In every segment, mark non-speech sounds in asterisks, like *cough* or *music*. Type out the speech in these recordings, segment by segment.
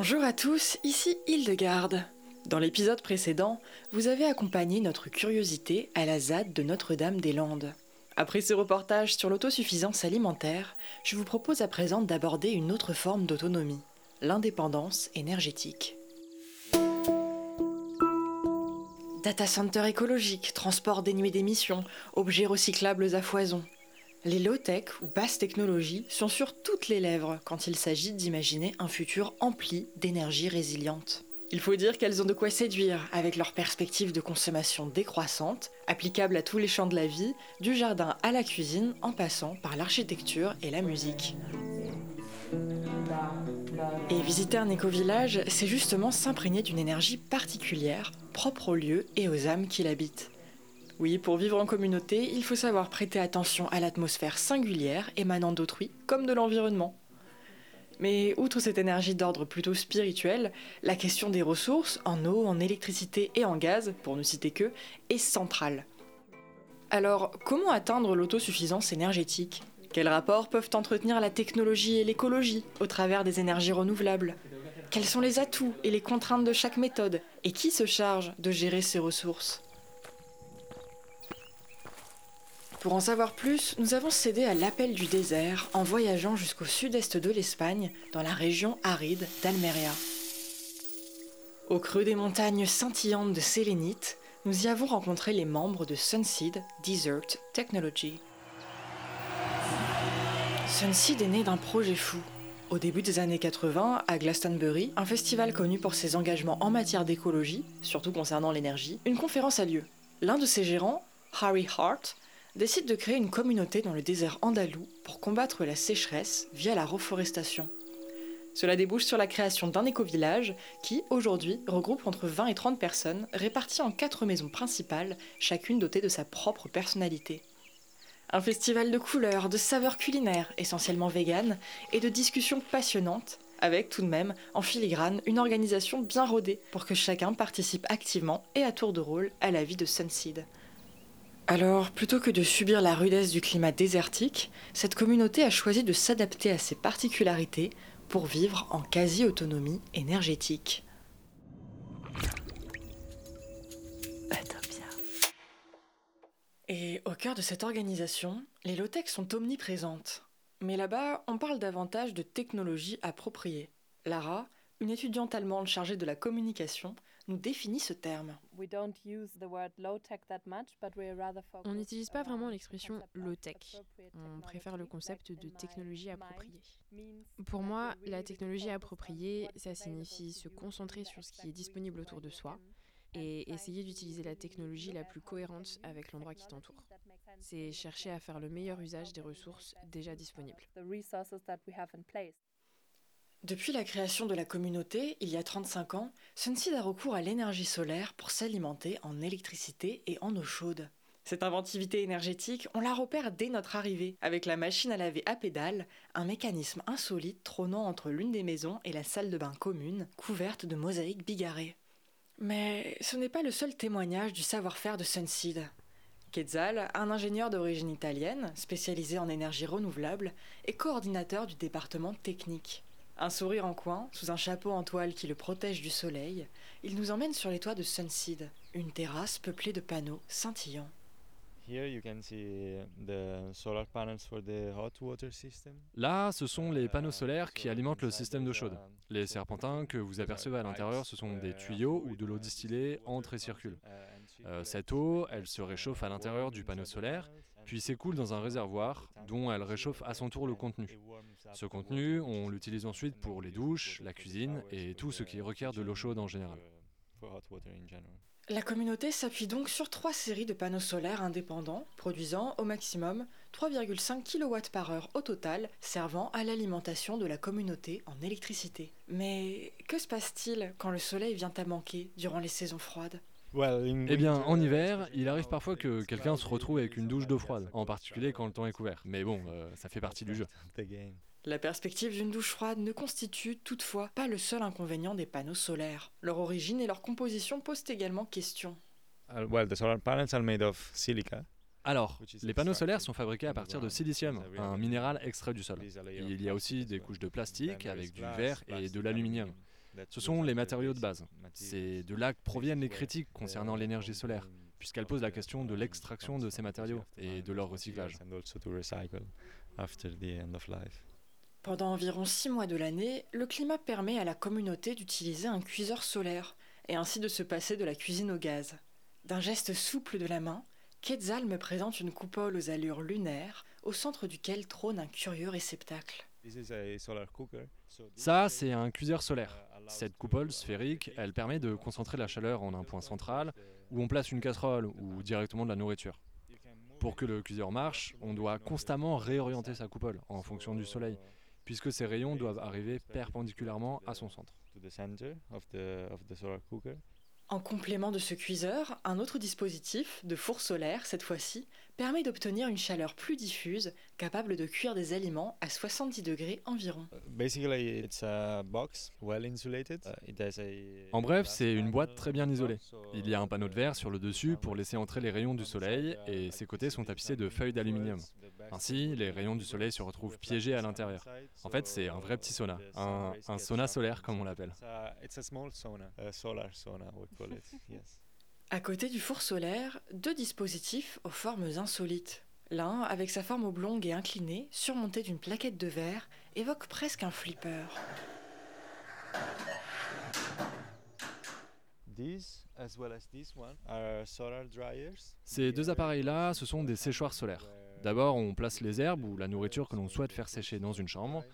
Bonjour à tous, ici Hildegarde. Dans l'épisode précédent, vous avez accompagné notre curiosité à la ZAD de Notre-Dame-des-Landes. Après ce reportage sur l'autosuffisance alimentaire, je vous propose à présent d'aborder une autre forme d'autonomie, l'indépendance énergétique. Data center écologique, transport dénué d'émissions, objets recyclables à foison. Les low-tech ou basses technologies sont sur toutes les lèvres quand il s'agit d'imaginer un futur empli d'énergie résiliente. Il faut dire qu'elles ont de quoi séduire avec leurs perspectives de consommation décroissante, applicables à tous les champs de la vie, du jardin à la cuisine en passant par l'architecture et la musique. Et visiter un éco-village, c'est justement s'imprégner d'une énergie particulière, propre au lieu et aux âmes qui l'habitent. Oui, pour vivre en communauté, il faut savoir prêter attention à l'atmosphère singulière émanant d'autrui comme de l'environnement. Mais outre cette énergie d'ordre plutôt spirituel, la question des ressources, en eau, en électricité et en gaz, pour ne citer que, est centrale. Alors, comment atteindre l'autosuffisance énergétique? Quels rapports peuvent entretenir la technologie et l'écologie au travers des énergies renouvelables? Quels sont les atouts et les contraintes de chaque méthode? Et qui se charge de gérer ces ressources? Pour en savoir plus, nous avons cédé à l'appel du désert en voyageant jusqu'au sud-est de l'Espagne, dans la région aride d'Almeria. Au creux des montagnes scintillantes de sélénite, nous y avons rencontré les membres de Sunseed Desert Technology. Sunseed est né d'un projet fou. Au début des années 80, à Glastonbury, un festival connu pour ses engagements en matière d'écologie, surtout concernant l'énergie, une conférence a lieu. L'un de ses gérants, Harry Hart, décide de créer une communauté dans le désert andalou pour combattre la sécheresse via la reforestation. Cela débouche sur la création d'un éco-village qui, aujourd'hui, regroupe entre 20 et 30 personnes réparties en quatre maisons principales, chacune dotée de sa propre personnalité. Un festival de couleurs, de saveurs culinaires, essentiellement véganes, et de discussions passionnantes, avec tout de même, en filigrane, une organisation bien rodée pour que chacun participe activement et à tour de rôle à la vie de Sunseed. Alors, plutôt que de subir la rudesse du climat désertique, cette communauté a choisi de s'adapter à ses particularités pour vivre en quasi-autonomie énergétique. Et au cœur de cette organisation, les low-tech sont omniprésentes. Mais là-bas, on parle davantage de technologie appropriée. Lara, une étudiante allemande chargée de la communication, nous définit ce terme. On n'utilise pas vraiment l'expression low-tech. On préfère le concept de technologie appropriée. Pour moi, la technologie appropriée, ça signifie se concentrer sur ce qui est disponible autour de soi et essayer d'utiliser la technologie la plus cohérente avec l'endroit qui t'entoure. C'est chercher à faire le meilleur usage des ressources déjà disponibles. Depuis la création de la communauté, il y a 35 ans, Sunseed a recours à l'énergie solaire pour s'alimenter en électricité et en eau chaude. Cette inventivité énergétique, on la repère dès notre arrivée, avec la machine à laver à pédales, un mécanisme insolite trônant entre l'une des maisons et la salle de bain commune, couverte de mosaïques bigarrées. Mais ce n'est pas le seul témoignage du savoir-faire de Sunseed. Quetzal, un ingénieur d'origine italienne, spécialisé en énergie renouvelable, est coordinateur du département technique. Un sourire en coin, sous un chapeau en toile qui le protège du soleil, il nous emmène sur les toits de Sunseed, une terrasse peuplée de panneaux scintillants. Là, ce sont les panneaux solaires qui alimentent le système d'eau chaude. Les serpentins que vous apercevez à l'intérieur, ce sont des tuyaux où de l'eau distillée entre et circule. Euh, cette eau, elle se réchauffe à l'intérieur du panneau solaire, puis s'écoule dans un réservoir dont elle réchauffe à son tour le contenu. Ce contenu, on l'utilise ensuite pour les douches, la cuisine et tout ce qui requiert de l'eau chaude en général. La communauté s'appuie donc sur trois séries de panneaux solaires indépendants, produisant au maximum 3,5 kW par heure au total, servant à l'alimentation de la communauté en électricité. Mais que se passe-t-il quand le soleil vient à manquer durant les saisons froides? Eh bien, en hiver, il arrive parfois que quelqu'un se retrouve avec une douche d'eau froide, en particulier quand le temps est couvert. Mais bon, euh, ça fait partie du jeu. La perspective d'une douche froide ne constitue toutefois pas le seul inconvénient des panneaux solaires. Leur origine et leur composition posent également question. Alors, les panneaux solaires sont fabriqués à partir de silicium, un minéral extrait du sol. Il y a aussi des couches de plastique avec du verre et de l'aluminium. Ce sont les matériaux de base. C'est de là que proviennent les critiques concernant l'énergie solaire, puisqu'elle pose la question de l'extraction de ces matériaux et de leur recyclage. Pendant environ six mois de l'année, le climat permet à la communauté d'utiliser un cuiseur solaire et ainsi de se passer de la cuisine au gaz. D'un geste souple de la main, Quetzal me présente une coupole aux allures lunaires, au centre duquel trône un curieux réceptacle. Ça, c'est un cuiseur solaire. Cette coupole sphérique, elle permet de concentrer la chaleur en un point central, où on place une casserole ou directement de la nourriture. Pour que le cuiseur marche, on doit constamment réorienter sa coupole en fonction du soleil, puisque ces rayons doivent arriver perpendiculairement à son centre. En complément de ce cuiseur, un autre dispositif, de four solaire cette fois-ci, permet d'obtenir une chaleur plus diffuse, capable de cuire des aliments à 70 degrés environ. En bref, c'est une boîte très bien isolée. Il y a un panneau de verre sur le dessus pour laisser entrer les rayons du soleil et ses côtés sont tapissés de feuilles d'aluminium. Ainsi, les rayons du soleil se retrouvent piégés à l'intérieur. En fait, c'est un vrai petit sauna, un, sauna solaire comme on l'appelle. À côté du four solaire, deux dispositifs aux formes insolites. L'un, avec sa forme oblongue et inclinée, surmontée d'une plaquette de verre, évoque presque un flipper. Ces deux appareils-là, ce sont des séchoirs solaires. D'abord, on place les herbes ou la nourriture que l'on souhaite faire sécher dans une chambre.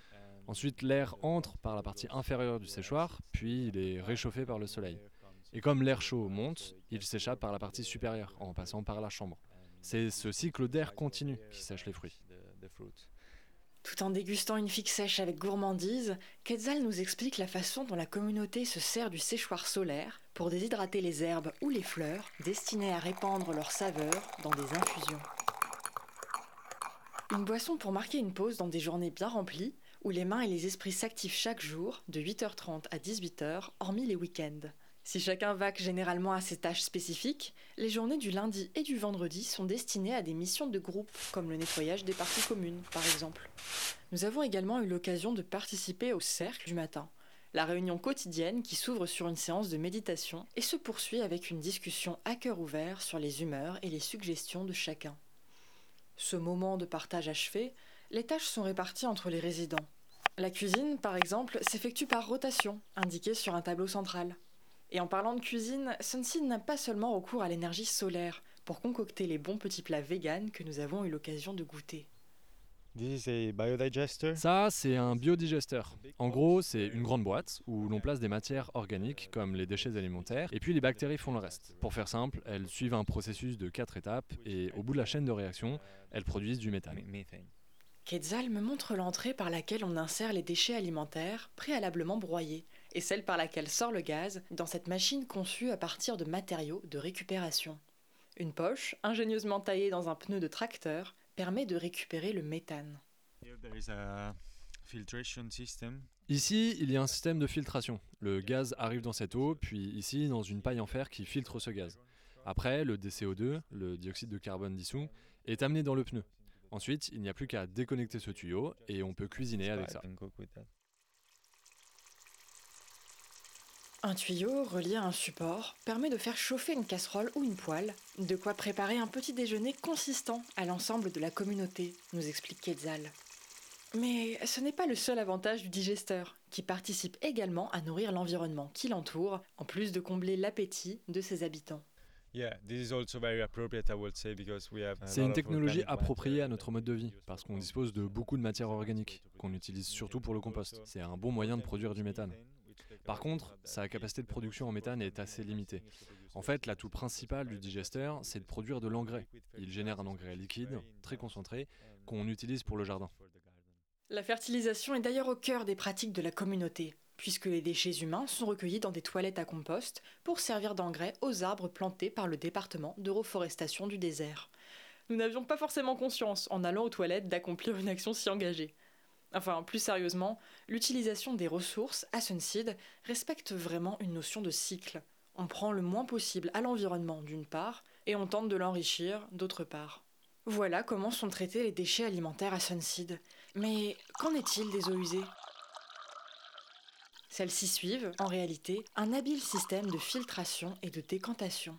Ensuite, l'air entre par la partie inférieure du séchoir, puis il est réchauffé par le soleil. Et comme l'air chaud monte, il s'échappe par la partie supérieure en passant par la chambre. C'est ce cycle d'air continu qui sèche les fruits. Tout en dégustant une figue sèche avec gourmandise, Quetzal nous explique la façon dont la communauté se sert du séchoir solaire pour déshydrater les herbes ou les fleurs destinées à répandre leur saveur dans des infusions. Une boisson pour marquer une pause dans des journées bien remplies, où les mains et les esprits s'activent chaque jour, de 8h30 à 18h, hormis les week-ends. Si chacun vaque généralement à ses tâches spécifiques, les journées du lundi et du vendredi sont destinées à des missions de groupe, comme le nettoyage des parties communes, par exemple. Nous avons également eu l'occasion de participer au cercle du matin, la réunion quotidienne qui s'ouvre sur une séance de méditation et se poursuit avec une discussion à cœur ouvert sur les humeurs et les suggestions de chacun. Ce moment de partage achevé, les tâches sont réparties entre les résidents. La cuisine, par exemple, s'effectue par rotation, indiquée sur un tableau central. Et en parlant de cuisine, Sunseed n'a pas seulement recours à l'énergie solaire pour concocter les bons petits plats véganes que nous avons eu l'occasion de goûter. Ça, c'est un biodigesteur. En gros, c'est une grande boîte où l'on place des matières organiques comme les déchets alimentaires et puis les bactéries font le reste. Pour faire simple, elles suivent un processus de quatre étapes et au bout de la chaîne de réaction, elles produisent du méthane. Quetzal me montre l'entrée par laquelle on insère les déchets alimentaires préalablement broyés et celle par laquelle sort le gaz dans cette machine conçue à partir de matériaux de récupération. Une poche, ingénieusement taillée dans un pneu de tracteur, permet de récupérer le méthane. Ici, il y a un système de filtration. Le gaz arrive dans cette eau, puis ici dans une paille en fer qui filtre ce gaz. Après, le DCO2, le dioxyde de carbone dissous, est amené dans le pneu. Ensuite, il n'y a plus qu'à déconnecter ce tuyau et on peut cuisiner avec ça. Un tuyau relié à un support permet de faire chauffer une casserole ou une poêle, de quoi préparer un petit déjeuner consistant à l'ensemble de la communauté, nous explique Quetzal. Mais ce n'est pas le seul avantage du digesteur, qui participe également à nourrir l'environnement qui l'entoure, en plus de combler l'appétit de ses habitants. C'est une technologie appropriée à notre mode de vie, parce qu'on dispose de beaucoup de matières organiques, qu'on utilise surtout pour le compost. C'est un bon moyen de produire du méthane. Par contre, sa capacité de production en méthane est assez limitée. En fait, l'atout principal du digesteur, c'est de produire de l'engrais. Il génère un engrais liquide, très concentré, qu'on utilise pour le jardin. La fertilisation est d'ailleurs au cœur des pratiques de la communauté, puisque les déchets humains sont recueillis dans des toilettes à compost pour servir d'engrais aux arbres plantés par le département de reforestation du désert. Nous n'avions pas forcément conscience, en allant aux toilettes, d'accomplir une action si engagée. Enfin, plus sérieusement, l'utilisation des ressources à Sunseed respecte vraiment une notion de cycle. On prend le moins possible à l'environnement d'une part, et on tente de l'enrichir d'autre part. Voilà comment sont traités les déchets alimentaires à Sunseed. Mais qu'en est-il des eaux usées? Celles-ci suivent, en réalité, un habile système de filtration et de décantation.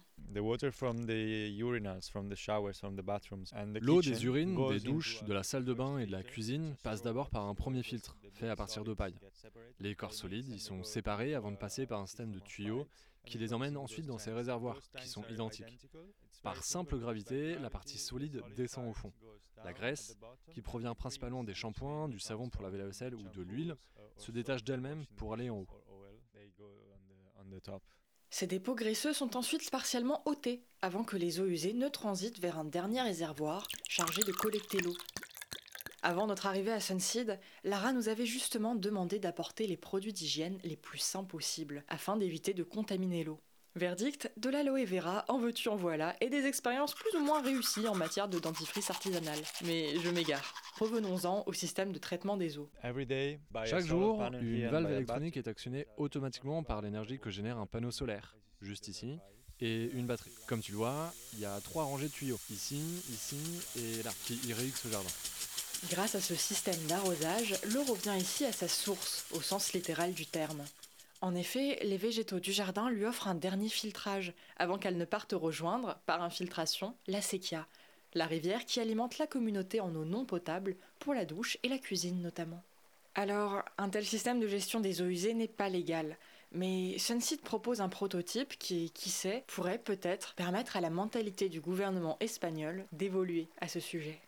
L'eau des urines, des douches, de la salle de bain et de la cuisine passe d'abord par un premier filtre, fait à partir de paille. Les corps solides y sont séparés avant de passer par un système de tuyaux qui les emmène ensuite dans ces réservoirs, qui sont identiques. Par simple gravité, la partie solide descend au fond. La graisse, qui provient principalement des shampoings, du savon pour laver la vaisselle ou de l'huile, se détache d'elle-même pour aller en haut. Ces dépôts graisseux sont ensuite partiellement ôtés avant que les eaux usées ne transitent vers un dernier réservoir chargé de collecter l'eau. Avant notre arrivée à Sunseed, Lara nous avait justement demandé d'apporter les produits d'hygiène les plus sains possibles afin d'éviter de contaminer l'eau. Verdict, de l'aloe vera, en veux-tu en voilà, et des expériences plus ou moins réussies en matière de dentifrice artisanal. Mais je m'égare. Revenons-en au système de traitement des eaux. Chaque jour, une valve électronique est actionnée automatiquement par l'énergie que génère un panneau solaire, juste ici, et une batterie. Comme tu le vois, il y a trois rangées de tuyaux, ici, ici et là, qui irriguent ce jardin. Grâce à ce système d'arrosage, l'eau revient ici à sa source, au sens littéral du terme. En effet, les végétaux du jardin lui offrent un dernier filtrage avant qu'elle ne parte rejoindre, par infiltration, la séquia, la rivière qui alimente la communauté en eau non potable pour la douche et la cuisine notamment. Alors, un tel système de gestion des eaux usées n'est pas légal, mais Sunseed propose un prototype qui, qui sait, pourrait peut-être permettre à la mentalité du gouvernement espagnol d'évoluer à ce sujet.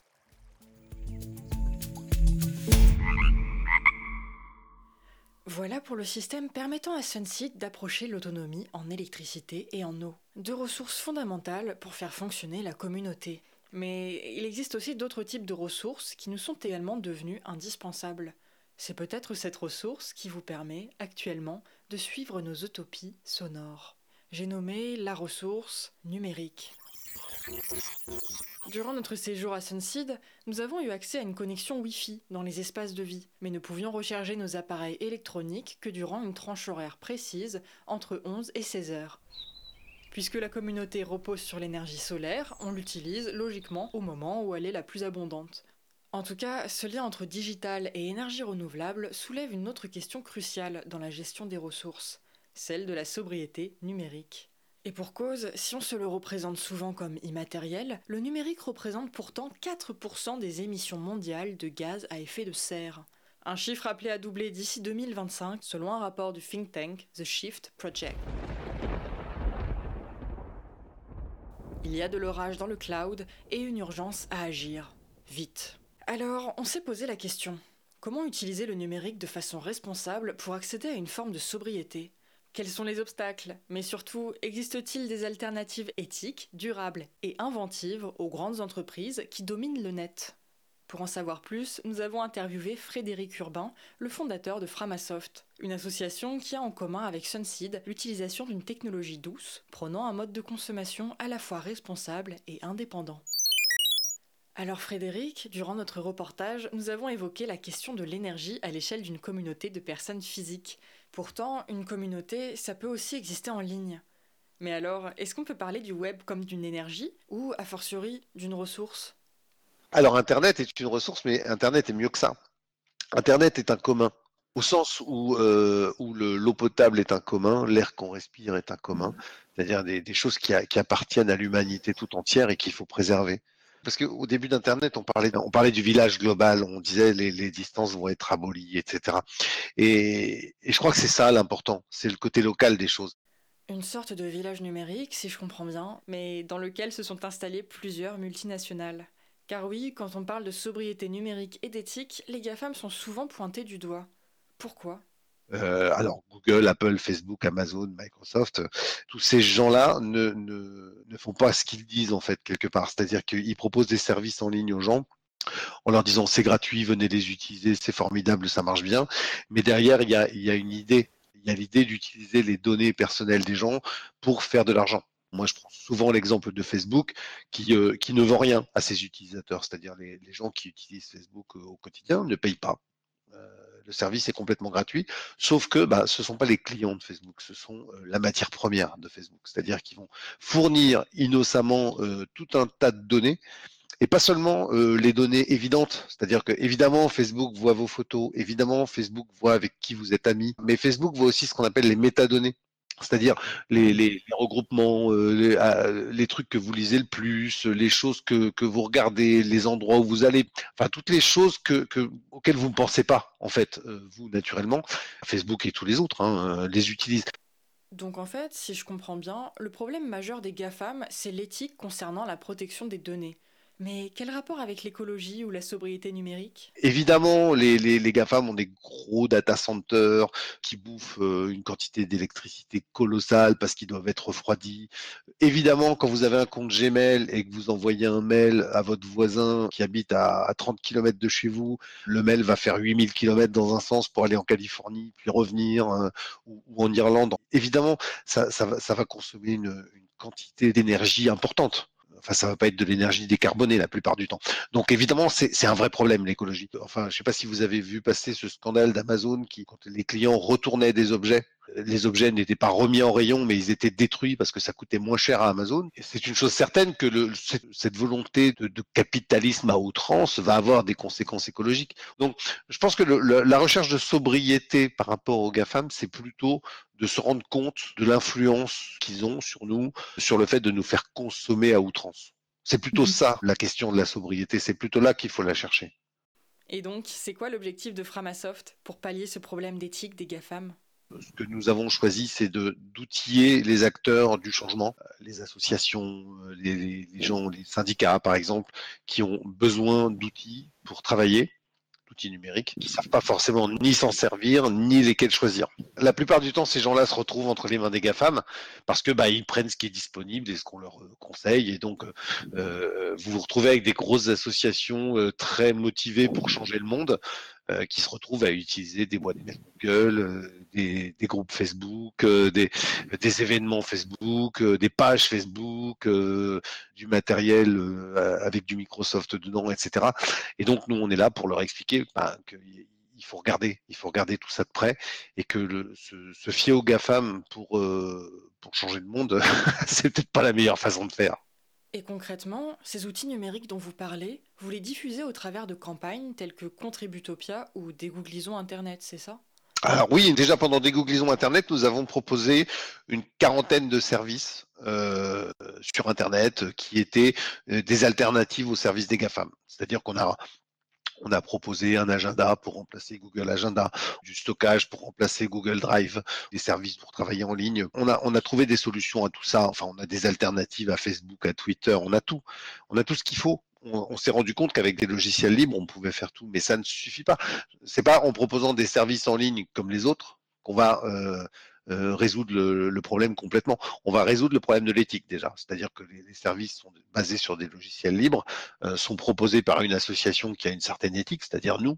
Voilà pour le système permettant à Sunseed d'approcher l'autonomie en électricité et en eau. Deux ressources fondamentales pour faire fonctionner la communauté. Mais il existe aussi d'autres types de ressources qui nous sont également devenues indispensables. C'est peut-être cette ressource qui vous permet actuellement de suivre nos utopies sonores. J'ai nommé la ressource numérique. Durant notre séjour à Sunseed, nous avons eu accès à une connexion Wi-Fi dans les espaces de vie, mais ne pouvions recharger nos appareils électroniques que durant une tranche horaire précise entre 11 et 16 heures. Puisque la communauté repose sur l'énergie solaire, on l'utilise logiquement au moment où elle est la plus abondante. En tout cas, ce lien entre digital et énergie renouvelable soulève une autre question cruciale dans la gestion des ressources, celle de la sobriété numérique. Et pour cause, si on se le représente souvent comme immatériel, le numérique représente pourtant 4% des émissions mondiales de gaz à effet de serre. Un chiffre appelé à doubler d'ici 2025 selon un rapport du think tank The Shift Project. Il y a de l'orage dans le cloud et une urgence à agir. Vite. Alors, on s'est posé la question. Comment utiliser le numérique de façon responsable pour accéder à une forme de sobriété? Quels sont les obstacles? Mais surtout, existe-t-il des alternatives éthiques, durables et inventives aux grandes entreprises qui dominent le net? Pour en savoir plus, nous avons interviewé Frédéric Urbain, le fondateur de Framasoft, une association qui a en commun avec Sunseed l'utilisation d'une technologie douce, prônant un mode de consommation à la fois responsable et indépendant. Alors Frédéric, durant notre reportage, nous avons évoqué la question de l'énergie à l'échelle d'une communauté de personnes physiques. Pourtant, une communauté, ça peut aussi exister en ligne. Mais alors, est-ce qu'on peut parler du web comme d'une énergie ou, a fortiori, d'une ressource? Alors Internet est une ressource, mais Internet est mieux que ça. Internet est un commun. Au sens où, euh, où l'eau potable est un commun, l'air qu'on respire est un commun, c'est-à-dire des, choses qui appartiennent à l'humanité tout entière et qu'il faut préserver parce qu'au début d'Internet, on parlait, on parlait du village global, on disait les, les distances vont être abolies, etc. Et, et je crois que c'est ça l'important, c'est le côté local des choses. Une sorte de village numérique, si je comprends bien, mais dans lequel se sont installées plusieurs multinationales. Car oui, quand on parle de sobriété numérique et d'éthique, les GAFAM sont souvent pointés du doigt. Pourquoi? Euh, alors Google, Apple, Facebook, Amazon, Microsoft, tous ces gens-là ne, ne, ne, font pas ce qu'ils disent en fait quelque part. C'est-à-dire qu'ils proposent des services en ligne aux gens en leur disant c'est gratuit, venez les utiliser, c'est formidable, ça marche bien. Mais derrière, il y a, y a une idée. Il y a l'idée d'utiliser les données personnelles des gens pour faire de l'argent. Moi, je prends souvent l'exemple de Facebook qui, euh, qui ne vend rien à ses utilisateurs, c'est-à-dire les, les, gens qui utilisent Facebook euh, au quotidien ne payent pas. Euh, le service est complètement gratuit, sauf que bah, ce ne sont pas les clients de Facebook, ce sont euh, la matière première de Facebook. C'est-à-dire qu'ils vont fournir innocemment euh, tout un tas de données et pas seulement les données évidentes, c'est-à-dire que évidemment Facebook voit vos photos, évidemment Facebook voit avec qui vous êtes amis, mais Facebook voit aussi ce qu'on appelle les métadonnées. C'est-à-dire les, regroupements, les, les, trucs que vous lisez le plus, les choses que, que, vous regardez, les endroits où vous allez, enfin toutes les choses que, que auxquelles vous ne pensez pas, en fait, vous naturellement. Facebook et tous les autres hein, les utilisent. Donc en fait, si je comprends bien, le problème majeur des GAFAM, c'est l'éthique concernant la protection des données. Mais quel rapport avec l'écologie ou la sobriété numérique? Évidemment, les, les, GAFAM ont des gros data centers qui bouffent euh, une quantité d'électricité colossale parce qu'ils doivent être refroidis. Évidemment, quand vous avez un compte Gmail et que vous envoyez un mail à votre voisin qui habite à, 30 km de chez vous, le mail va faire 8000 km dans un sens pour aller en Californie, puis revenir, euh, ou, en Irlande. Évidemment, ça, ça, va, ça va consommer une, une quantité d'énergie importante. Enfin, ça va pas être de l'énergie décarbonée la plupart du temps. Donc évidemment, c'est un vrai problème l'écologie. Enfin, je sais pas si vous avez vu passer ce scandale d'Amazon qui, quand les clients retournaient des objets, les objets n'étaient pas remis en rayon, mais ils étaient détruits parce que ça coûtait moins cher à Amazon. C'est une chose certaine que le, cette volonté de, de, capitalisme à outrance va avoir des conséquences écologiques. Donc, je pense que le, la recherche de sobriété par rapport aux GAFAM, c'est plutôt de se rendre compte de l'influence qu'ils ont sur nous, sur le fait de nous faire consommer à outrance. C'est plutôt mmh. ça la question de la sobriété, c'est plutôt là qu'il faut la chercher. Et donc, c'est quoi l'objectif de Framasoft pour pallier ce problème d'éthique des GAFAM? Ce que nous avons choisi, c'est d'outiller les acteurs du changement, les associations, les, les, gens, les syndicats par exemple, qui ont besoin d'outils pour travailler outils numériques qui savent pas forcément ni s'en servir ni lesquels choisir. La plupart du temps, ces gens-là se retrouvent entre les mains des GAFAM parce que bah, ils prennent ce qui est disponible et ce qu'on leur euh, conseille. Et donc, euh, vous vous retrouvez avec des grosses associations euh, très motivées pour changer le monde euh, qui se retrouvent à utiliser des boîtes Google, euh, des, des, groupes Facebook, euh, des, des, événements Facebook, des pages Facebook, du matériel avec du Microsoft dedans, etc. Et donc nous, on est là pour leur expliquer bah, qu'il faut regarder, il faut regarder tout ça de près et que le, se, se, fier aux GAFAM pour, pour changer le monde, *laughs* c'est peut-être pas la meilleure façon de faire. Et concrètement, ces outils numériques dont vous parlez, vous les diffusez au travers de campagnes telles que Contributopia ou Dégooglisons Internet, c'est ça? Alors oui, déjà pendant Dégooglisons Internet, nous avons proposé une quarantaine de services euh, sur Internet qui étaient euh, des alternatives aux services des GAFAM. C'est-à-dire qu'on a on a proposé un agenda pour remplacer Google Agenda, du stockage pour remplacer Google Drive, des services pour travailler en ligne. On a, on a trouvé des solutions à tout ça. Enfin, on a des alternatives à Facebook, à Twitter. On a tout. On a tout ce qu'il faut. On, s'est rendu compte qu'avec des logiciels libres, on pouvait faire tout, mais ça ne suffit pas. C'est pas en proposant des services en ligne comme les autres qu'on va euh, euh, résoudre le, problème complètement. On va résoudre le problème de l'éthique déjà, c'est-à-dire que les, services sont basés sur des logiciels libres, euh, sont proposés par une association qui a une certaine éthique, c'est-à-dire nous.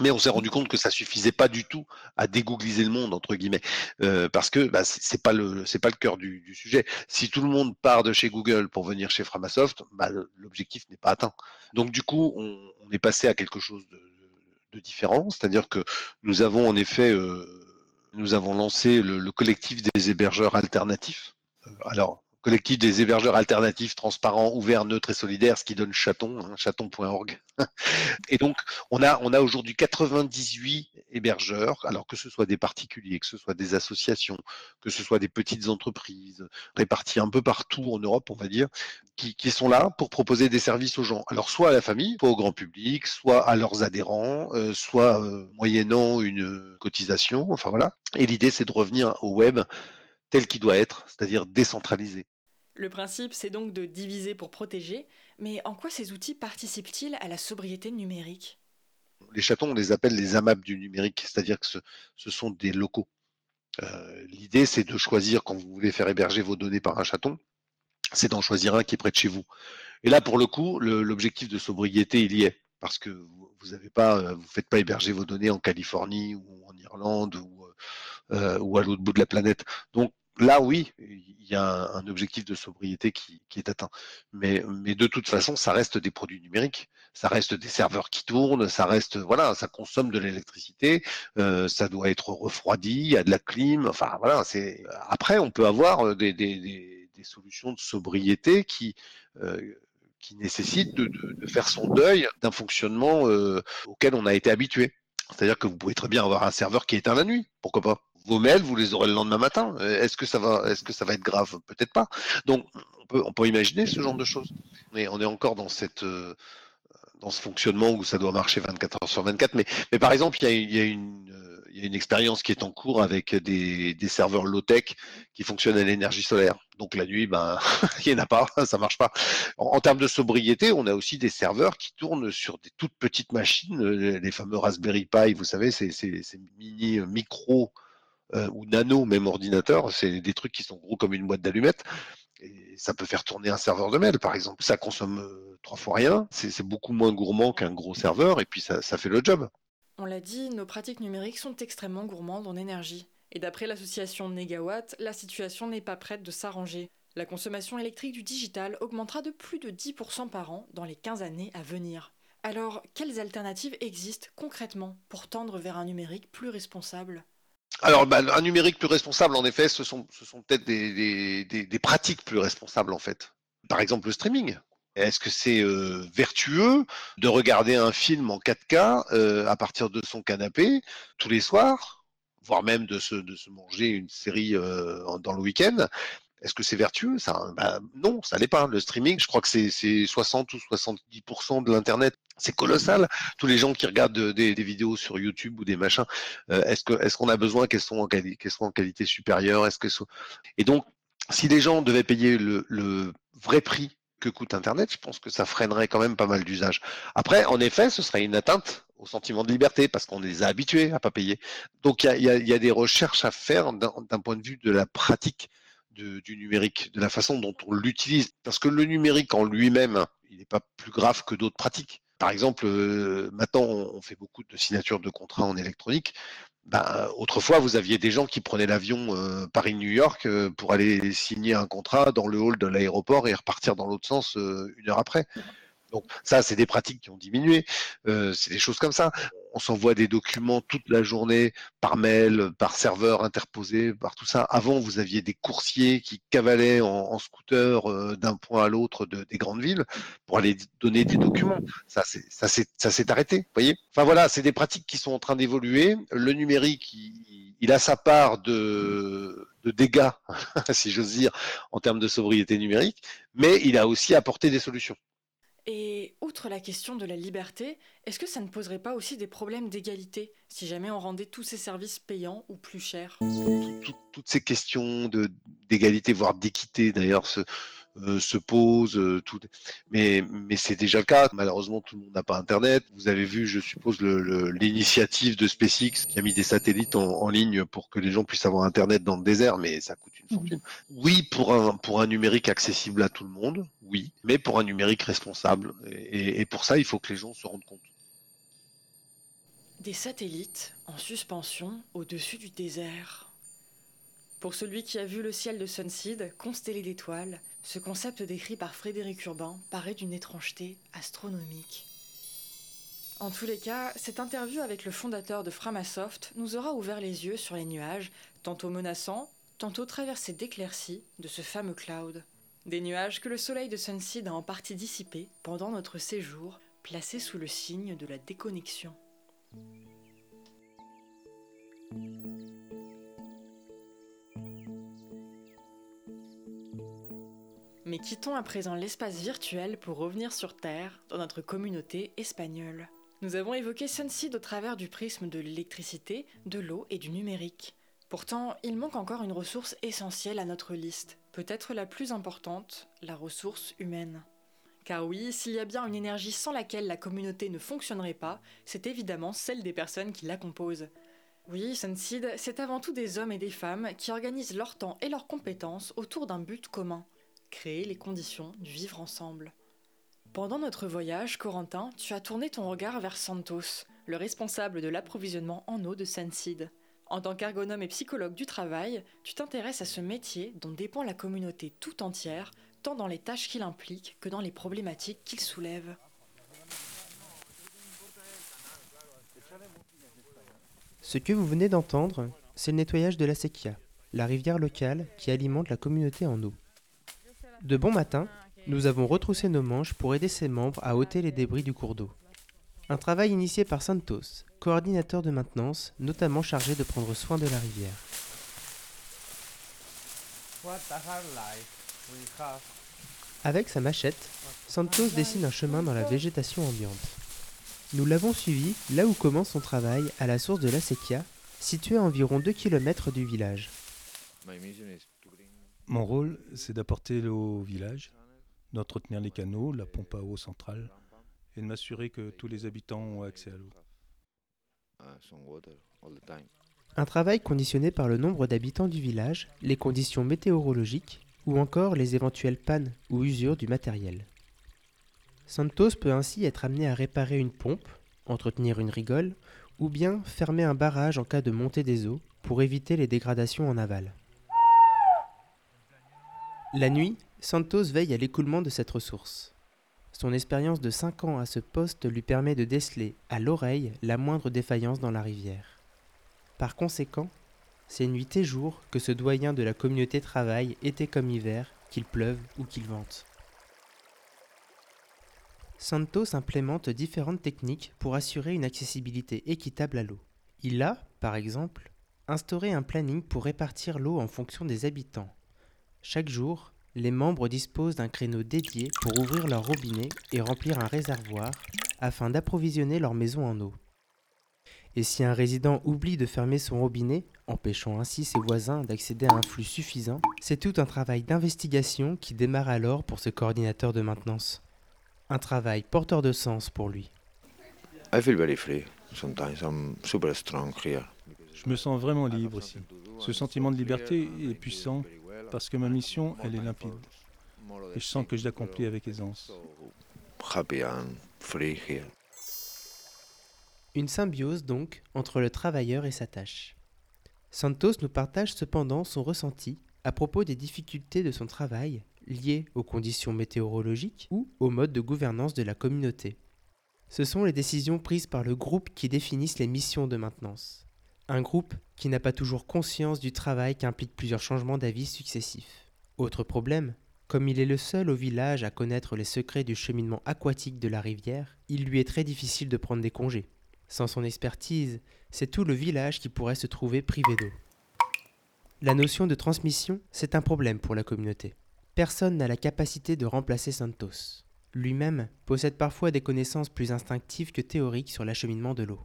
Mais on s'est rendu compte que ça suffisait pas du tout à dégoogliser le monde entre guillemets, euh, parce que bah, c'est pas le c'est pas le cœur du, du, sujet. Si tout le monde part de chez Google pour venir chez Framasoft, bah, l'objectif n'est pas atteint. Donc du coup, on, on, est passé à quelque chose de, de différent, c'est-à-dire que nous avons en effet euh, nous avons lancé le, collectif des hébergeurs alternatifs. Alors, collectif des hébergeurs alternatifs, transparents, ouverts, neutres et solidaires, ce qui donne chaton, hein, chaton.org. *laughs* et donc, on a, on a aujourd'hui 98 hébergeurs, alors que ce soit des particuliers, que ce soit des associations, que ce soit des petites entreprises, réparties un peu partout en Europe, on va dire, qui, qui sont là pour proposer des services aux gens. Alors, soit à la famille, soit au grand public, soit à leurs adhérents, euh, soit euh, moyennant une cotisation, enfin voilà. Et l'idée, c'est de revenir au web tel qu'il doit être, c'est-à-dire décentralisé. Le principe, c'est donc de diviser pour protéger, mais en quoi ces outils participent-ils à la sobriété numérique? Les chatons, on les appelle les AMAP du numérique, c'est-à-dire que ce, sont des locaux. Euh, l'idée, c'est de choisir, quand vous voulez faire héberger vos données par un chaton, c'est d'en choisir un qui est près de chez vous. Et là, pour le coup, l'objectif de sobriété, il y est, parce que vous ne pas, vous faites pas héberger vos données en Californie ou en Irlande ou, euh, ou à l'autre bout de la planète. Donc là, oui, il y a un, objectif de sobriété qui, est atteint. Mais, mais, de toute façon, ça reste des produits numériques, ça reste des serveurs qui tournent, ça reste, voilà, ça consomme de l'électricité, euh, ça doit être refroidi, il y a de la clim, enfin voilà. C'est après, on peut avoir euh, des, des, des, des solutions de sobriété qui euh, qui nécessite de, faire son deuil d'un fonctionnement auquel on a été habitué. C'est-à-dire que vous pouvez très bien avoir un serveur qui est éteint la nuit, pourquoi pas? Vos mails, vous les aurez le lendemain matin. Est-ce que ça va, est-ce que ça va être grave? Peut-être pas. Donc, on peut, imaginer ce genre de choses. Mais on est encore dans cette dans ce fonctionnement où ça doit marcher 24 heures sur 24. Mais, mais par exemple, il y a, une il y a une expérience qui est en cours avec des, serveurs low-tech qui fonctionnent à l'énergie solaire. Donc la nuit, ben, *laughs* il n'y en a pas, *laughs* ça marche pas. En, termes de sobriété, on a aussi des serveurs qui tournent sur des toutes petites machines, les fameux Raspberry Pi, vous savez, c'est mini, micro euh, ou nano même ordinateur, c'est des trucs qui sont gros comme une boîte d'allumettes. Et ça peut faire tourner un serveur de mail, par exemple. Ça consomme euh, trois fois rien, c'est beaucoup moins gourmand qu'un gros serveur, et puis ça fait le job. On l'a dit, nos pratiques numériques sont extrêmement gourmandes en énergie. Et d'après l'association Negawatt, la situation n'est pas prête de s'arranger. La consommation électrique du digital augmentera de plus de 10% par an dans les 15 années à venir. Alors, quelles alternatives existent concrètement pour tendre vers un numérique plus responsable? Alors, bah, un numérique plus responsable, en effet, ce sont, peut-être des, pratiques plus responsables, en fait. Par exemple, le streaming. Est-ce que c'est vertueux de regarder un film en 4K à partir de son canapé tous les soirs, voire même de se, de se manger une série dans le week-end? Est-ce que c'est vertueux ça bah, Non, ça n'est pas. Le streaming, je crois que c'est 60 ou 70% de l'internet. C'est colossal. Tous les gens qui regardent des, vidéos sur YouTube ou des machins, est-ce que est-ce qu'on a besoin qu'elles soient en, qualité, supérieure? Est-ce que et donc si les gens devaient payer le, le vrai prix que coûte Internet, je pense que ça freinerait quand même pas mal d'usages. Après, en effet, ce serait une atteinte au sentiment de liberté parce qu'on les a habitués à pas payer. Donc il y a, des recherches à faire d'un point de vue de la pratique du numérique, de la façon dont on l'utilise. Parce que le numérique en lui-même, il n'est pas plus grave que d'autres pratiques. Par exemple, euh, maintenant, on fait beaucoup de signatures de contrats en électronique. Ben, autrefois, vous aviez des gens qui prenaient l'avion euh, Paris-New York euh, pour aller signer un contrat dans le hall de l'aéroport et repartir dans l'autre sens une heure après. Donc ça, c'est des pratiques qui ont diminué. c'est des choses comme ça on s'envoie des documents toute la journée par mail, par serveur interposé, par tout ça. Avant, vous aviez des coursiers qui cavalaient en, scooter euh, d'un point à l'autre des grandes villes pour aller donner des documents. Ça, ça, s'est arrêté, voyez? Enfin voilà, c'est des pratiques qui sont en train d'évoluer. Le numérique, il, a sa part de, de dégâts, *laughs* si j'ose dire, en termes de sobriété numérique, mais il a aussi apporté des solutions. Et outre la question de la liberté, est-ce que ça ne poserait pas aussi des problèmes d'égalité si jamais on rendait tous ces services payants ou plus chers? Toutes ces questions d'égalité, voire d'équité d'ailleurs, euh, se pose. Euh, tout... Mais, mais c'est déjà le cas. Malheureusement, tout le monde n'a pas Internet. Vous avez vu, je suppose, l'initiative de SpaceX qui a mis des satellites en, ligne pour que les gens puissent avoir Internet dans le désert, mais ça coûte une fortune. Oui, pour un, pour un numérique accessible à tout le monde, oui, mais pour un numérique responsable. et pour ça, il faut que les gens se rendent compte. Des satellites en suspension au-dessus du désert. Pour celui qui a vu le ciel de Sunseed constellé d'étoiles, ce concept décrit par Frédéric Urbain paraît d'une étrangeté astronomique. En tous les cas, cette interview avec le fondateur de Framasoft nous aura ouvert les yeux sur les nuages, tantôt menaçants, tantôt traversés d'éclaircies de ce fameux cloud. Des nuages que le soleil de Sunseed a en partie dissipés pendant notre séjour, placé sous le signe de la déconnexion. Mais quittons à présent l'espace virtuel pour revenir sur Terre, dans notre communauté espagnole. Nous avons évoqué Sunseed au travers du prisme de l'électricité, de l'eau et du numérique. Pourtant, il manque encore une ressource essentielle à notre liste, peut-être la plus importante, la ressource humaine. Car oui, s'il y a bien une énergie sans laquelle la communauté ne fonctionnerait pas, c'est évidemment celle des personnes qui la composent. Oui, Sunseed, c'est avant tout des hommes et des femmes qui organisent leur temps et leurs compétences autour d'un but commun créer les conditions du vivre ensemble. Pendant notre voyage, Corentin, tu as tourné ton regard vers Santos, le responsable de l'approvisionnement en eau de Sunseed. En tant qu'ergonome et psychologue du travail, tu t'intéresses à ce métier dont dépend la communauté tout entière, tant dans les tâches qu'il implique que dans les problématiques qu'il soulève. Ce que vous venez d'entendre, c'est le nettoyage de la Sequia, la rivière locale qui alimente la communauté en eau. De bon matin, nous avons retroussé nos manches pour aider ses membres à ôter les débris du cours d'eau. Un travail initié par Santos, coordinateur de maintenance, notamment chargé de prendre soin de la rivière. Avec sa machette, Santos dessine un chemin dans la végétation ambiante. Nous l'avons suivi là où commence son travail à la source de la Sequia, située à environ 2 km du village. Mon rôle, c'est d'apporter l'eau au village, d'entretenir les canaux, la pompe à eau centrale, et de m'assurer que tous les habitants ont accès à l'eau. Un travail conditionné par le nombre d'habitants du village, les conditions météorologiques ou encore les éventuelles pannes ou usures du matériel. Santos peut ainsi être amené à réparer une pompe, entretenir une rigole ou bien fermer un barrage en cas de montée des eaux pour éviter les dégradations en aval. La nuit, Santos veille à l'écoulement de cette ressource. Son expérience de 5 ans à ce poste lui permet de déceler à l'oreille la moindre défaillance dans la rivière. Par conséquent, c'est nuit et jour que ce doyen de la communauté travaille, été comme hiver, qu'il pleuve ou qu'il vente. Santos implémente différentes techniques pour assurer une accessibilité équitable à l'eau. Il a, par exemple, instauré un planning pour répartir l'eau en fonction des habitants. Chaque jour, les membres disposent d'un créneau dédié pour ouvrir leur robinet et remplir un réservoir afin d'approvisionner leur maison en eau. Et si un résident oublie de fermer son robinet, empêchant ainsi ses voisins d'accéder à un flux suffisant, c'est tout un travail d'investigation qui démarre alors pour ce coordinateur de maintenance. Un travail porteur de sens pour lui. Je me sens vraiment libre ici. Ce sentiment de liberté est puissant parce que ma mission, elle est limpide. Et je sens que je l'accomplis avec aisance. Une symbiose donc entre le travailleur et sa tâche. Santos nous partage cependant son ressenti à propos des difficultés de son travail liées aux conditions météorologiques ou au mode de gouvernance de la communauté. Ce sont les décisions prises par le groupe qui définissent les missions de maintenance. Un groupe qui n'a pas toujours conscience du travail qu'implique plusieurs changements d'avis successifs. Autre problème, comme il est le seul au village à connaître les secrets du cheminement aquatique de la rivière, il lui est très difficile de prendre des congés. Sans son expertise, c'est tout le village qui pourrait se trouver privé d'eau. La notion de transmission, c'est un problème pour la communauté. Personne n'a la capacité de remplacer Santos. Lui-même possède parfois des connaissances plus instinctives que théoriques sur l'acheminement de l'eau.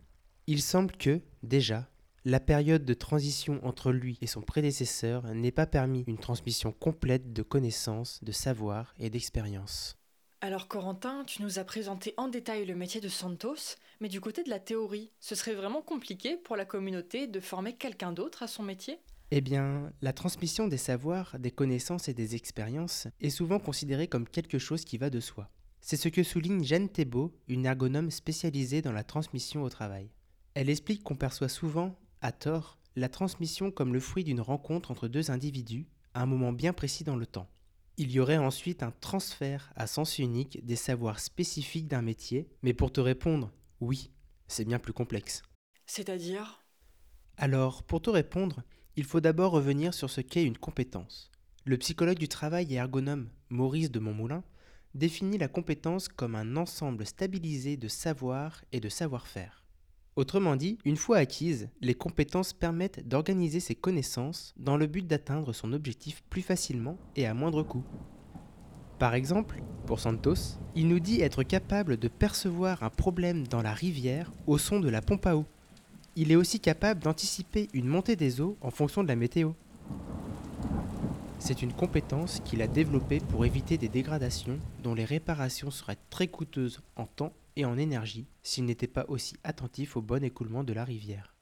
Il semble que, déjà, la période de transition entre lui et son prédécesseur n'ait pas permis une transmission complète de connaissances, de savoir et d'expérience. Alors Corentin, tu nous as présenté en détail le métier de Santos, mais du côté de la théorie, ce serait vraiment compliqué pour la communauté de former quelqu'un d'autre à son métier? Eh bien, la transmission des savoirs, des connaissances et des expériences est souvent considérée comme quelque chose qui va de soi. C'est ce que souligne Jeanne Thébault, une ergonome spécialisée dans la transmission au travail. Elle explique qu'on perçoit souvent, à tort, la transmission comme le fruit d'une rencontre entre deux individus à un moment bien précis dans le temps. Il y aurait ensuite un transfert à sens unique des savoirs spécifiques d'un métier, mais pour te répondre, oui, c'est bien plus complexe. C'est-à-dire? Alors, pour te répondre, il faut d'abord revenir sur ce qu'est une compétence. Le psychologue du travail et ergonome Maurice de Montmoulin définit la compétence comme un ensemble stabilisé de savoir et de savoir-faire. Autrement dit, une fois acquises, les compétences permettent d'organiser ses connaissances dans le but d'atteindre son objectif plus facilement et à moindre coût. Par exemple, pour Santos, il nous dit être capable de percevoir un problème dans la rivière au son de la pompe à eau. Il est aussi capable d'anticiper une montée des eaux en fonction de la météo. C'est une compétence qu'il a développée pour éviter des dégradations dont les réparations seraient très coûteuses en temps et en énergie s'il n'était pas aussi attentif au bon écoulement de la rivière.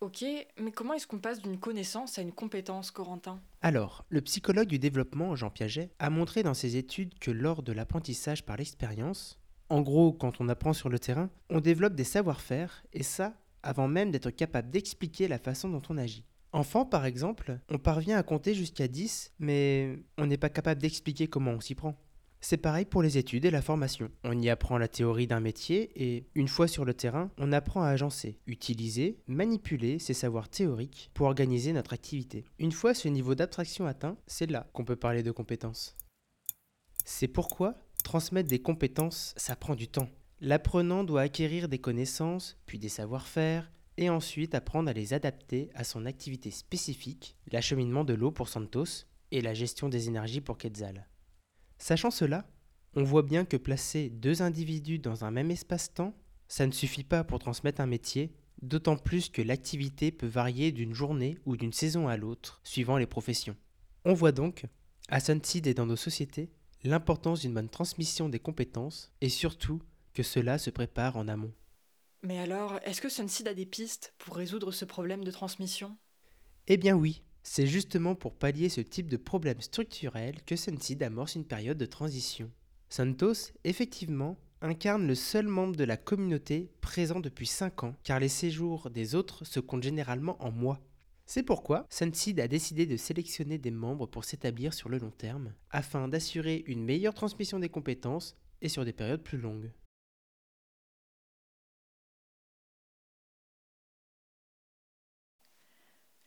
Ok, mais comment est-ce qu'on passe d'une connaissance à une compétence, Corentin? Alors, le psychologue du développement, Jean Piaget, a montré dans ses études que lors de l'apprentissage par l'expérience, en gros, quand on apprend sur le terrain, on développe des savoir-faire, et ça, avant même d'être capable d'expliquer la façon dont on agit. Enfant, par exemple, on parvient à compter jusqu'à 10, mais on n'est pas capable d'expliquer comment on s'y prend. C'est pareil pour les études et la formation. On y apprend la théorie d'un métier et, une fois sur le terrain, on apprend à agencer, utiliser, manipuler ces savoirs théoriques pour organiser notre activité. Une fois ce niveau d'abstraction atteint, c'est là qu'on peut parler de compétences. C'est pourquoi transmettre des compétences, ça prend du temps. L'apprenant doit acquérir des connaissances, puis des savoir-faire, et ensuite apprendre à les adapter à son activité spécifique, l'acheminement de l'eau pour Santos et la gestion des énergies pour Quetzal. Sachant cela, on voit bien que placer deux individus dans un même espace-temps, ça ne suffit pas pour transmettre un métier, d'autant plus que l'activité peut varier d'une journée ou d'une saison à l'autre, suivant les professions. On voit donc, à Sunseed et dans nos sociétés, l'importance d'une bonne transmission des compétences et surtout que cela se prépare en amont. Mais alors, est-ce que Sunseed a des pistes pour résoudre ce problème de transmission? Eh bien oui, c'est justement pour pallier ce type de problème structurel que Sunseed amorce une période de transition. Santos, effectivement, incarne le seul membre de la communauté présent depuis 5 ans, car les séjours des autres se comptent généralement en mois. C'est pourquoi Sunseed a décidé de sélectionner des membres pour s'établir sur le long terme, afin d'assurer une meilleure transmission des compétences et sur des périodes plus longues.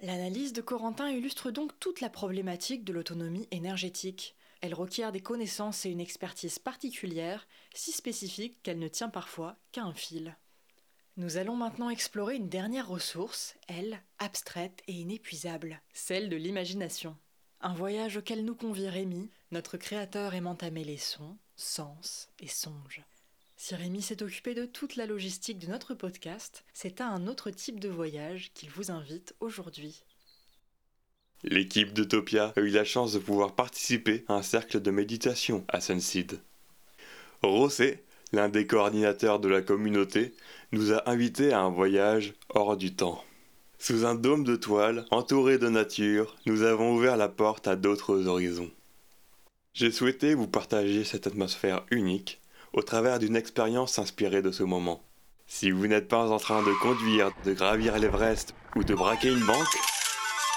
L'analyse de Corentin illustre donc toute la problématique de l'autonomie énergétique. Elle requiert des connaissances et une expertise particulière, si spécifique qu'elle ne tient parfois qu'à un fil. Nous allons maintenant explorer une dernière ressource, elle, abstraite et inépuisable, celle de l'imagination. Un voyage auquel nous convie Rémi, notre créateur aimant à mêler sons, sens et songes. Si Rémi s'est occupé de toute la logistique de notre podcast, c'est à un autre type de voyage qu'il vous invite aujourd'hui. L'équipe d'Utopia a eu la chance de pouvoir participer à un cercle de méditation à Sunseed. Rosé, l'un des coordinateurs de la communauté, nous a invités à un voyage hors du temps. Sous un dôme de toile, entouré de nature, nous avons ouvert la porte à d'autres horizons. J'ai souhaité vous partager cette atmosphère unique au travers d'une expérience inspirée de ce moment. Si vous n'êtes pas en train de conduire, de gravir l'Everest ou de braquer une banque,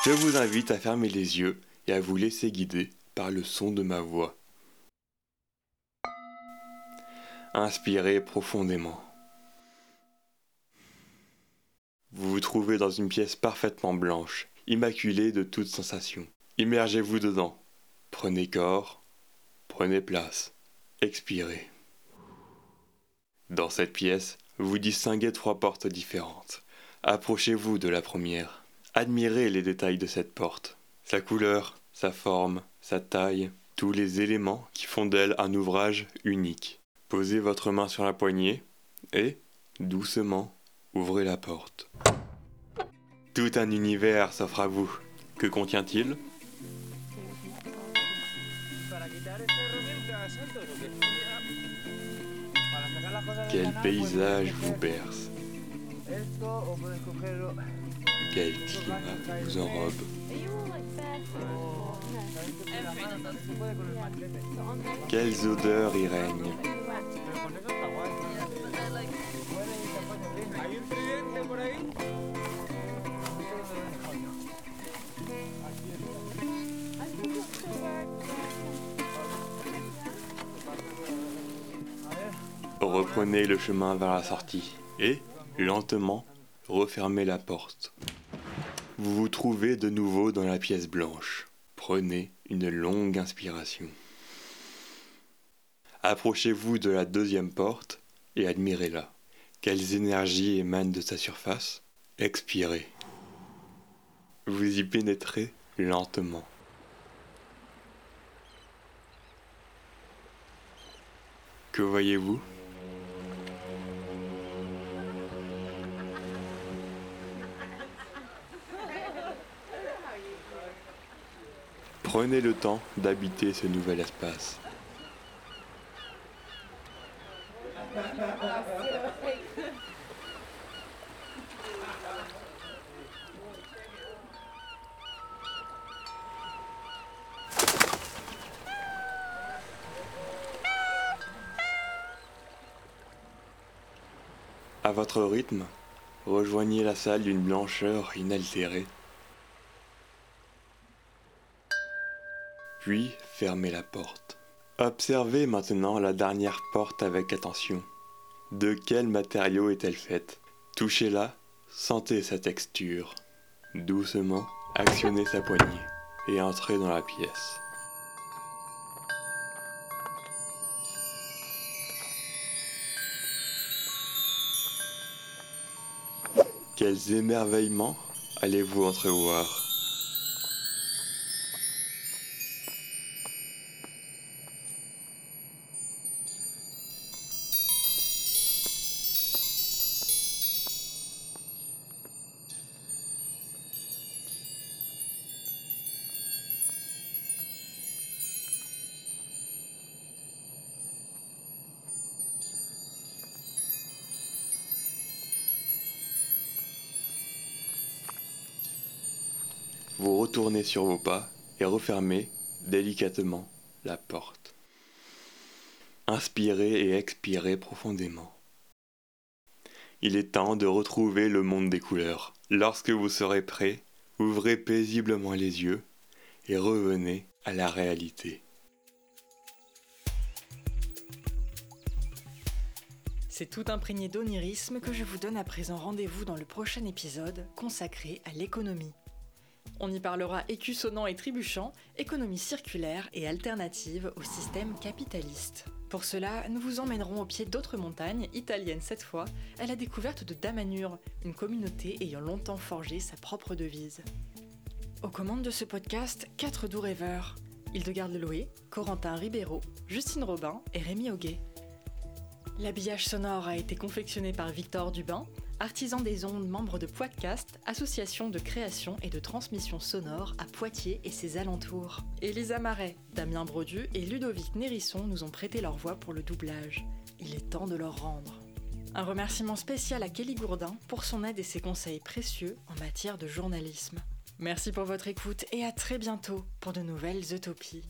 je vous invite à fermer les yeux et à vous laisser guider par le son de ma voix. Inspirez profondément. Vous vous trouvez dans une pièce parfaitement blanche, immaculée de toute sensation. Immergez-vous dedans. Prenez corps, prenez place, expirez. Dans cette pièce, vous distinguez trois portes différentes. Approchez-vous de la première. Admirez les détails de cette porte. Sa couleur, sa forme, sa taille, tous les éléments qui font d'elle un ouvrage unique. Posez votre main sur la poignée et, doucement, ouvrez la porte. Tout un univers s'offre à vous. Que contient-il? Quel paysage vous berce. Quel climat vous enrobe. Quelles odeurs y règnent Reprenez le chemin vers la sortie et, lentement, refermez la porte. Vous vous trouvez de nouveau dans la pièce blanche. Prenez une longue inspiration. Approchez-vous de la deuxième porte et admirez-la. Quelles énergies émanent de sa surface Expirez. Vous y pénétrez lentement. Que voyez-vous? Prenez le temps d'habiter ce nouvel espace. À votre rythme, rejoignez la salle d'une blancheur inaltérée. puis fermez la porte. Observez maintenant la dernière porte avec attention. De quel matériau est-elle faite? Touchez-la, sentez sa texture. Doucement, actionnez sa poignée et entrez dans la pièce. Quels émerveillements allez-vous entrevoir? Retournez sur vos pas et refermez délicatement la porte. Inspirez et expirez profondément. Il est temps de retrouver le monde des couleurs. Lorsque vous serez prêt, ouvrez paisiblement les yeux et revenez à la réalité. C'est tout imprégné d'onirisme que je vous donne à présent rendez-vous dans le prochain épisode consacré à l'économie. On y parlera écus sonnant et trébuchant, économie circulaire et alternative au système capitaliste. Pour cela, nous vous emmènerons au pied d'autres montagnes, italiennes cette fois, à la découverte de Damanur, une communauté ayant longtemps forgé sa propre devise. Aux commandes de ce podcast, quatre doux rêveurs Hildegarde Leloé, Corentin Ribeiro, Justine Robin et Rémi Auguet. L'habillage sonore a été confectionné par Victor Dubin, artisan des ondes, membre de Podcast, association de création et de transmission sonore à Poitiers et ses alentours. Elisa Marais, Damien Brodu et Ludovic Nérisson nous ont prêté leur voix pour le doublage. Il est temps de leur rendre. Un remerciement spécial à Kelly Gourdin pour son aide et ses conseils précieux en matière de journalisme. Merci pour votre écoute et à très bientôt pour de nouvelles utopies.